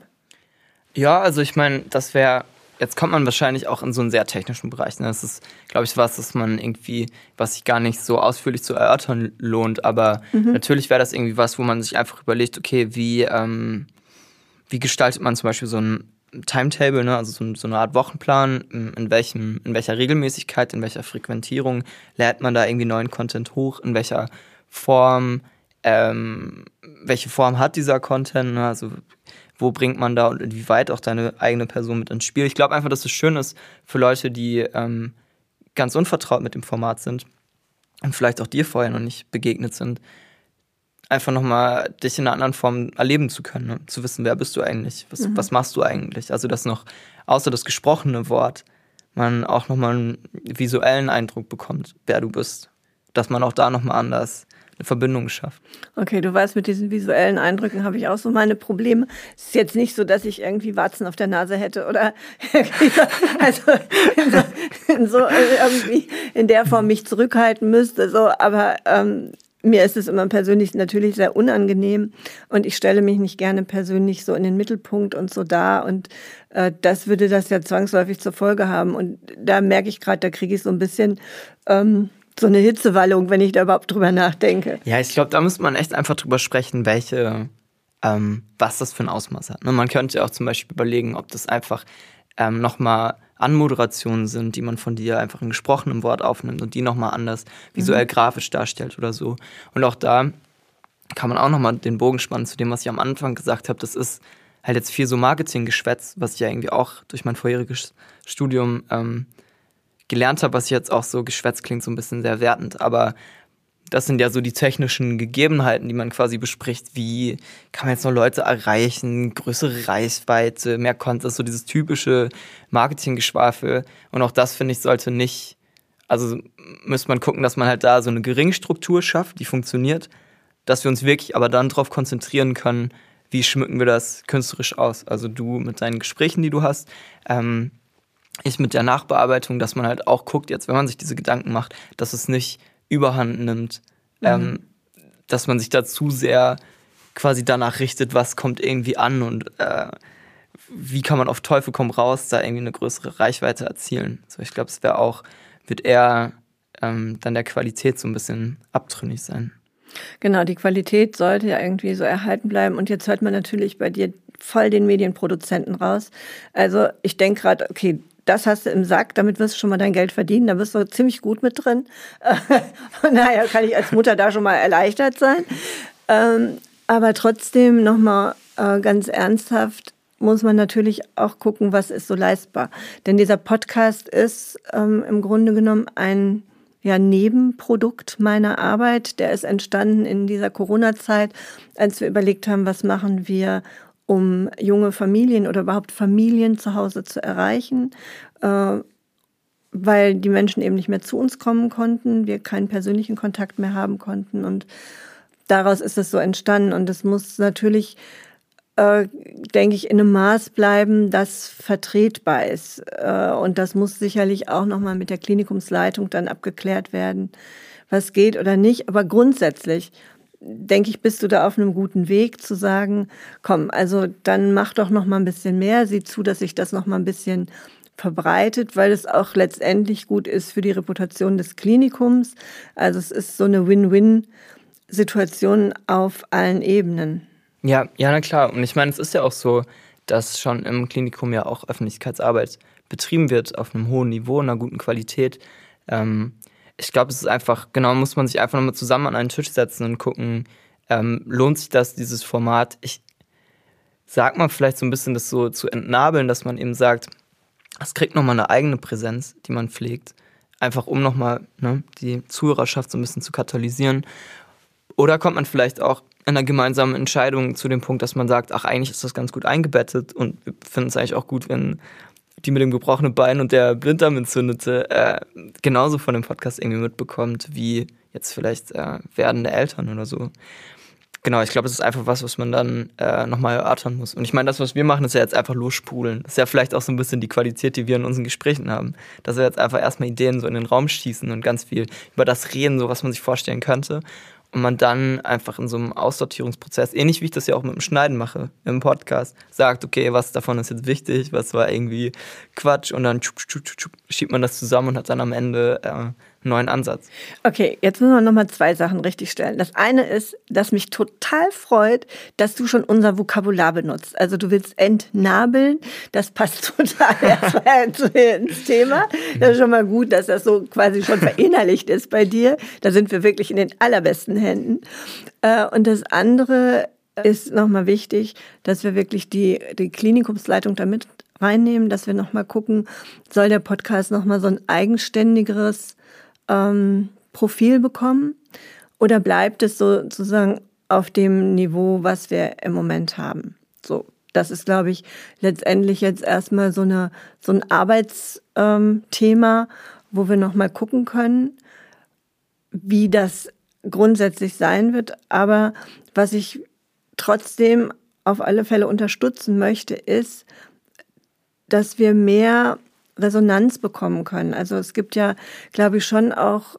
Ja, also ich meine, das wäre, jetzt kommt man wahrscheinlich auch in so einen sehr technischen Bereich. Ne? Das ist, glaube ich, was, das man irgendwie, was sich gar nicht so ausführlich zu erörtern lohnt. Aber mhm. natürlich wäre das irgendwie was, wo man sich einfach überlegt, okay, wie, ähm, wie gestaltet man zum Beispiel so ein Timetable, ne? also so, so, eine Art Wochenplan, in, welchem, in welcher Regelmäßigkeit, in welcher Frequentierung lädt man da irgendwie neuen Content hoch, in welcher Form, ähm, welche Form hat dieser Content, ne? also wo bringt man da und inwieweit auch deine eigene Person mit ins Spiel. Ich glaube einfach, dass es schön ist für Leute, die ähm, ganz unvertraut mit dem Format sind, und vielleicht auch dir vorher noch nicht begegnet sind, einfach nochmal dich in einer anderen Form erleben zu können, ne? zu wissen, wer bist du eigentlich, was, mhm. was machst du eigentlich. Also dass noch außer das gesprochene Wort man auch nochmal einen visuellen Eindruck bekommt, wer du bist. Dass man auch da nochmal anders eine Verbindung schafft. Okay, du weißt, mit diesen visuellen Eindrücken habe ich auch so meine Probleme. Es ist jetzt nicht so, dass ich irgendwie Warzen auf der Nase hätte oder (laughs) also in so, in so irgendwie in der Form mich zurückhalten müsste. So, aber ähm, mir ist es immer persönlich natürlich sehr unangenehm und ich stelle mich nicht gerne persönlich so in den Mittelpunkt und so da und äh, das würde das ja zwangsläufig zur Folge haben und da merke ich gerade, da kriege ich so ein bisschen ähm, so eine Hitzewallung, wenn ich da überhaupt drüber nachdenke. Ja, ich glaube, da müsste man echt einfach drüber sprechen, welche, ähm, was das für ein Ausmaß hat. Ne? Man könnte auch zum Beispiel überlegen, ob das einfach ähm, nochmal Anmoderationen sind, die man von dir einfach in gesprochenem Wort aufnimmt und die nochmal anders visuell mhm. grafisch darstellt oder so. Und auch da kann man auch nochmal den Bogen spannen zu dem, was ich am Anfang gesagt habe. Das ist halt jetzt viel so Marketinggeschwätz, was ich ja irgendwie auch durch mein vorheriges Studium ähm, gelernt habe, was jetzt auch so geschwätzt klingt, so ein bisschen sehr wertend. Aber das sind ja so die technischen Gegebenheiten, die man quasi bespricht. Wie kann man jetzt noch Leute erreichen, größere Reichweite, mehr Content, so dieses typische Marketinggeschwafel. Und auch das, finde ich, sollte nicht, also müsste man gucken, dass man halt da so eine Geringstruktur schafft, die funktioniert, dass wir uns wirklich aber dann darauf konzentrieren können, wie schmücken wir das künstlerisch aus. Also du mit deinen Gesprächen, die du hast, ähm, ich mit der Nachbearbeitung, dass man halt auch guckt, jetzt, wenn man sich diese Gedanken macht, dass es nicht überhand nimmt, mhm. ähm, dass man sich da zu sehr quasi danach richtet, was kommt irgendwie an und äh, wie kann man auf Teufel komm raus da irgendwie eine größere Reichweite erzielen. So, ich glaube, es wäre auch, wird eher ähm, dann der Qualität so ein bisschen abtrünnig sein. Genau, die Qualität sollte ja irgendwie so erhalten bleiben. Und jetzt hört man natürlich bei dir voll den Medienproduzenten raus. Also ich denke gerade, okay, das hast du im Sack, damit wirst du schon mal dein Geld verdienen, da bist du ziemlich gut mit drin. (laughs) Von daher kann ich als Mutter da schon mal erleichtert sein. Ähm, aber trotzdem nochmal äh, ganz ernsthaft muss man natürlich auch gucken, was ist so leistbar. Denn dieser Podcast ist ähm, im Grunde genommen ein ja, Nebenprodukt meiner Arbeit. Der ist entstanden in dieser Corona-Zeit, als wir überlegt haben, was machen wir, um junge Familien oder überhaupt Familien zu Hause zu erreichen, äh, weil die Menschen eben nicht mehr zu uns kommen konnten, wir keinen persönlichen Kontakt mehr haben konnten und daraus ist es so entstanden und es muss natürlich äh, denke ich, in einem Maß bleiben, das vertretbar ist. Äh, und das muss sicherlich auch nochmal mit der Klinikumsleitung dann abgeklärt werden, was geht oder nicht. Aber grundsätzlich denke ich, bist du da auf einem guten Weg zu sagen, komm, also dann mach doch noch mal ein bisschen mehr, sieh zu, dass sich das noch mal ein bisschen verbreitet, weil es auch letztendlich gut ist für die Reputation des Klinikums. Also es ist so eine Win-Win-Situation auf allen Ebenen. Ja, ja, na klar. Und ich meine, es ist ja auch so, dass schon im Klinikum ja auch Öffentlichkeitsarbeit betrieben wird auf einem hohen Niveau, einer guten Qualität. Ähm, ich glaube, es ist einfach, genau, muss man sich einfach nochmal zusammen an einen Tisch setzen und gucken, ähm, lohnt sich das, dieses Format? Ich sag mal vielleicht so ein bisschen das so zu entnabeln, dass man eben sagt, es kriegt nochmal eine eigene Präsenz, die man pflegt, einfach um nochmal ne, die Zuhörerschaft so ein bisschen zu katalysieren. Oder kommt man vielleicht auch in einer gemeinsamen Entscheidung zu dem Punkt, dass man sagt, ach, eigentlich ist das ganz gut eingebettet und wir finden es eigentlich auch gut, wenn die mit dem gebrochenen Bein und der Blinddarm entzündete, äh, genauso von dem Podcast irgendwie mitbekommt, wie jetzt vielleicht äh, werdende Eltern oder so. Genau, ich glaube, es ist einfach was, was man dann äh, nochmal erörtern muss. Und ich meine, das, was wir machen, ist ja jetzt einfach losspulen. Das ist ja vielleicht auch so ein bisschen die Qualität, die wir in unseren Gesprächen haben. Dass wir jetzt einfach erstmal Ideen so in den Raum schießen und ganz viel über das reden, so was man sich vorstellen könnte und man dann einfach in so einem Aussortierungsprozess, ähnlich wie ich das ja auch mit dem Schneiden mache im Podcast, sagt, okay, was davon ist jetzt wichtig, was war irgendwie Quatsch und dann schiebt man das zusammen und hat dann am Ende äh, neuen Ansatz. Okay, jetzt müssen wir nochmal zwei Sachen richtigstellen. Das eine ist, dass mich total freut, dass du schon unser Vokabular benutzt. Also du willst entnabeln, das passt (laughs) total ins Thema. Das ist schon mal gut, dass das so quasi schon verinnerlicht ist bei dir. Da sind wir wirklich in den allerbesten Händen. Äh, und das andere ist nochmal wichtig, dass wir wirklich die, die Klinikumsleitung damit reinnehmen, dass wir nochmal gucken, soll der Podcast nochmal so ein eigenständigeres ähm, Profil bekommen? Oder bleibt es sozusagen auf dem Niveau, was wir im Moment haben? So, das ist, glaube ich, letztendlich jetzt erstmal so, eine, so ein Arbeitsthema, wo wir nochmal gucken können, wie das grundsätzlich sein wird. Aber was ich trotzdem auf alle Fälle unterstützen möchte, ist, dass wir mehr Resonanz bekommen können. Also es gibt ja, glaube ich, schon auch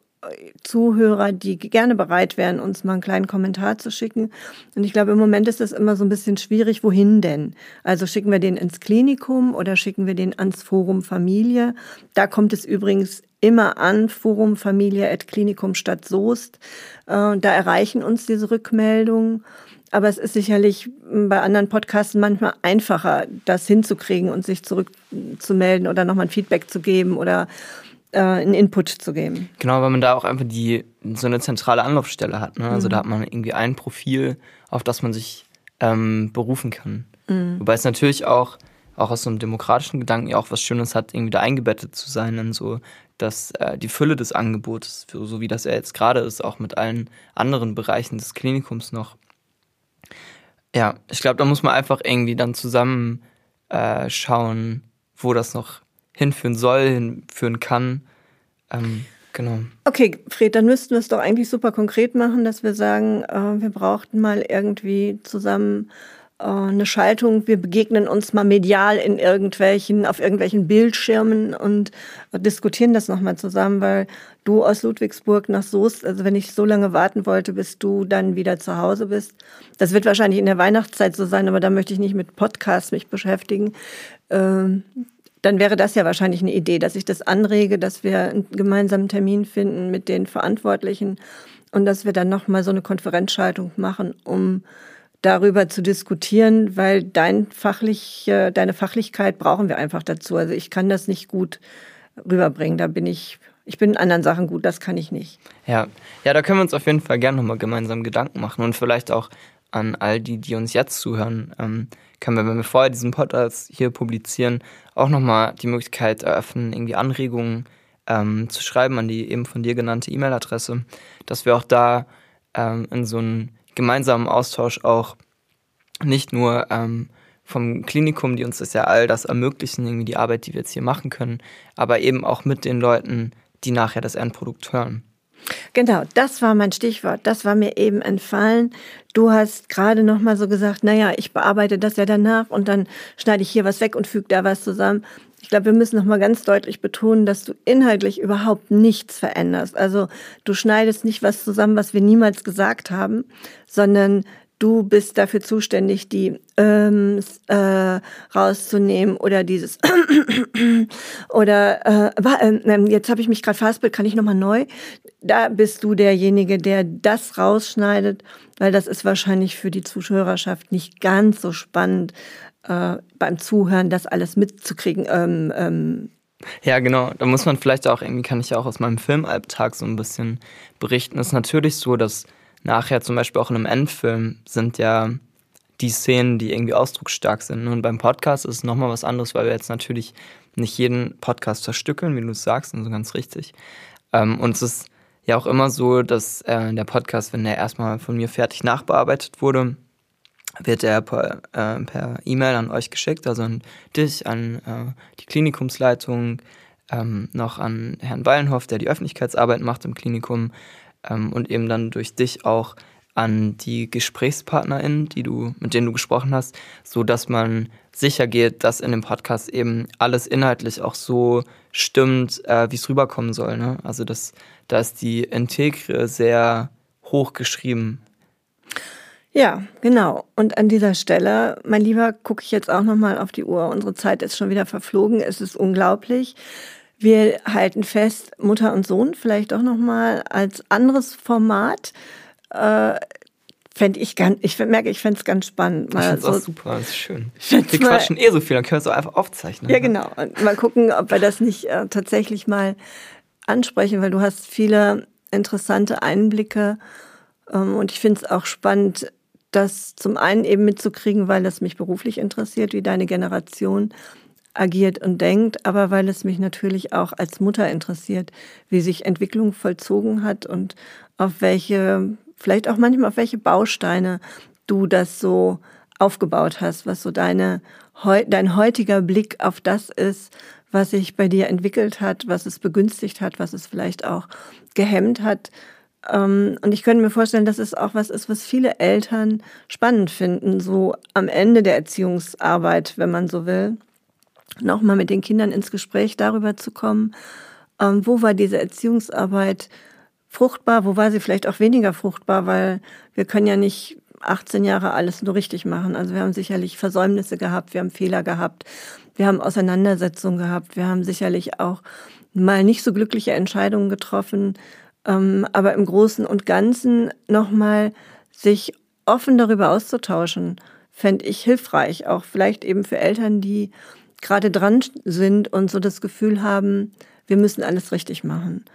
Zuhörer, die gerne bereit wären, uns mal einen kleinen Kommentar zu schicken. Und ich glaube, im Moment ist das immer so ein bisschen schwierig. Wohin denn? Also schicken wir den ins Klinikum oder schicken wir den ans Forum Familie? Da kommt es übrigens immer an, Forum Familie at Klinikum Stadt Soest. Äh, da erreichen uns diese Rückmeldungen. Aber es ist sicherlich bei anderen Podcasts manchmal einfacher, das hinzukriegen und sich zurückzumelden oder nochmal ein Feedback zu geben oder äh, einen Input zu geben. Genau, weil man da auch einfach die so eine zentrale Anlaufstelle hat. Ne? Also mhm. da hat man irgendwie ein Profil, auf das man sich ähm, berufen kann. Mhm. Wobei es natürlich auch, auch aus so einem demokratischen Gedanken ja auch was Schönes hat, irgendwie da eingebettet zu sein in so dass äh, die Fülle des Angebots, so wie das ja jetzt gerade ist, auch mit allen anderen Bereichen des Klinikums noch. Ja, ich glaube, da muss man einfach irgendwie dann zusammen äh, schauen, wo das noch hinführen soll, hinführen kann. Ähm, genau. Okay, Fred, dann müssten wir es doch eigentlich super konkret machen, dass wir sagen, äh, wir brauchten mal irgendwie zusammen eine Schaltung. Wir begegnen uns mal medial in irgendwelchen, auf irgendwelchen Bildschirmen und diskutieren das nochmal zusammen, weil du aus Ludwigsburg nach Soest, also wenn ich so lange warten wollte, bis du dann wieder zu Hause bist, das wird wahrscheinlich in der Weihnachtszeit so sein, aber da möchte ich nicht mit Podcasts mich beschäftigen. Ähm, dann wäre das ja wahrscheinlich eine Idee, dass ich das anrege, dass wir einen gemeinsamen Termin finden mit den Verantwortlichen und dass wir dann nochmal so eine Konferenzschaltung machen, um darüber zu diskutieren, weil dein fachlich, deine Fachlichkeit brauchen wir einfach dazu. Also ich kann das nicht gut rüberbringen. Da bin ich, ich bin in anderen Sachen gut, das kann ich nicht. Ja, ja, da können wir uns auf jeden Fall gerne nochmal gemeinsam Gedanken machen und vielleicht auch an all die, die uns jetzt zuhören, ähm, können wir, wenn wir vorher diesen Podcast hier publizieren, auch nochmal die Möglichkeit eröffnen, irgendwie Anregungen ähm, zu schreiben an die eben von dir genannte E-Mail-Adresse, dass wir auch da ähm, in so einen gemeinsamen Austausch auch nicht nur ähm, vom Klinikum, die uns das ja all das ermöglichen, irgendwie die Arbeit, die wir jetzt hier machen können, aber eben auch mit den Leuten, die nachher das Endprodukt hören. Genau, das war mein Stichwort. Das war mir eben entfallen. Du hast gerade noch mal so gesagt, naja, ich bearbeite das ja danach und dann schneide ich hier was weg und füge da was zusammen. Ich glaube, wir müssen noch mal ganz deutlich betonen, dass du inhaltlich überhaupt nichts veränderst. Also du schneidest nicht was zusammen, was wir niemals gesagt haben, sondern du bist dafür zuständig, die ähm, äh, rauszunehmen oder dieses (coughs) oder äh, äh, jetzt habe ich mich gerade fastbild, kann ich nochmal neu? Da bist du derjenige, der das rausschneidet, weil das ist wahrscheinlich für die Zuhörerschaft nicht ganz so spannend äh, beim Zuhören, das alles mitzukriegen. Ähm, ähm, ja, genau. Da muss man vielleicht auch, irgendwie kann ich ja auch aus meinem Filmalltag so ein bisschen berichten. Es ist natürlich so, dass nachher zum Beispiel auch in einem Endfilm sind ja die Szenen, die irgendwie ausdrucksstark sind. Und beim Podcast ist es nochmal was anderes, weil wir jetzt natürlich nicht jeden Podcast zerstückeln, wie du es sagst, und so ganz richtig. Ähm, und es ist ja auch immer so, dass äh, der Podcast, wenn der erstmal von mir fertig nachbearbeitet wurde, wird er per, äh, E-Mail an euch geschickt, also an dich, an äh, die Klinikumsleitung, ähm, noch an Herrn Wallenhoff, der die Öffentlichkeitsarbeit macht im Klinikum, ähm, und eben dann durch dich auch an die GesprächspartnerInnen, die du, mit denen du gesprochen hast, so dass man sicher geht, dass in dem Podcast eben alles inhaltlich auch so stimmt, äh, wie es rüberkommen soll. Ne? Also das, da ist die Integre sehr hoch geschrieben. Ja, genau. Und an dieser Stelle, mein Lieber, gucke ich jetzt auch nochmal auf die Uhr. Unsere Zeit ist schon wieder verflogen. Es ist unglaublich. Wir halten fest, Mutter und Sohn vielleicht auch nochmal als anderes Format. Äh, fände ich ganz, ich merke, ich fände es ganz spannend. Mal ich finde es so, auch super, das ist schön. Wir quatschen eh so viel, dann können wir es auch einfach aufzeichnen. Ja, ne? genau. Und mal gucken, ob wir das nicht äh, tatsächlich mal ansprechen, weil du hast viele interessante Einblicke. Ähm, und ich finde es auch spannend, das zum einen eben mitzukriegen, weil das mich beruflich interessiert, wie deine Generation agiert und denkt, aber weil es mich natürlich auch als Mutter interessiert, wie sich Entwicklung vollzogen hat und auf welche, vielleicht auch manchmal auf welche Bausteine du das so aufgebaut hast, was so deine, dein heutiger Blick auf das ist, was sich bei dir entwickelt hat, was es begünstigt hat, was es vielleicht auch gehemmt hat. Ähm, und ich könnte mir vorstellen, dass es auch was ist, was viele Eltern spannend finden, so am Ende der Erziehungsarbeit, wenn man so will, nochmal mit den Kindern ins Gespräch darüber zu kommen, ähm, wo war diese Erziehungsarbeit fruchtbar, wo war sie vielleicht auch weniger fruchtbar, weil wir können ja nicht 18 Jahre alles nur richtig machen. Also wir haben sicherlich Versäumnisse gehabt, wir haben Fehler gehabt, wir haben Auseinandersetzungen gehabt, wir haben sicherlich auch mal nicht so glückliche Entscheidungen getroffen, ähm, aber im Großen und Ganzen nochmal sich offen darüber auszutauschen, fände ich hilfreich, auch vielleicht eben für Eltern, die gerade dran sind und so das Gefühl haben, wir müssen alles richtig machen.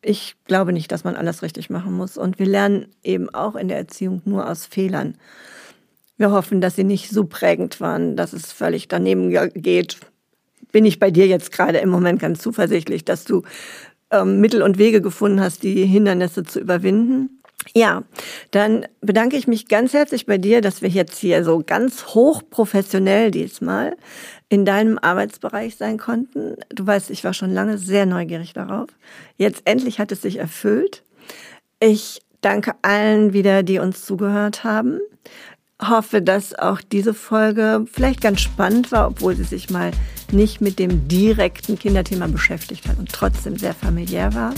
Ich glaube nicht, dass man alles richtig machen muss. Und wir lernen eben auch in der Erziehung nur aus Fehlern. Wir hoffen, dass sie nicht so prägend waren, dass es völlig daneben geht. Bin ich bei dir jetzt gerade im Moment ganz zuversichtlich, dass du ähm, Mittel und Wege gefunden hast, die Hindernisse zu überwinden. Ja, dann bedanke ich mich ganz herzlich bei dir, dass wir jetzt hier so ganz hochprofessionell diesmal in deinem Arbeitsbereich sein konnten. Du weißt, ich war schon lange sehr neugierig darauf. Jetzt endlich hat es sich erfüllt. Ich danke allen wieder, die uns zugehört haben. Hoffe, dass auch diese Folge vielleicht ganz spannend war, obwohl sie sich mal nicht mit dem direkten Kinderthema beschäftigt hat und trotzdem sehr familiär war.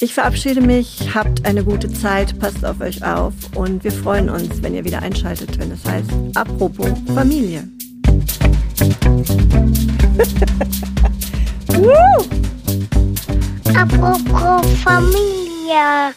Ich verabschiede mich, habt eine gute Zeit, passt auf euch auf und wir freuen uns, wenn ihr wieder einschaltet, wenn es heißt Apropos Familie. (laughs) Apropos Familie.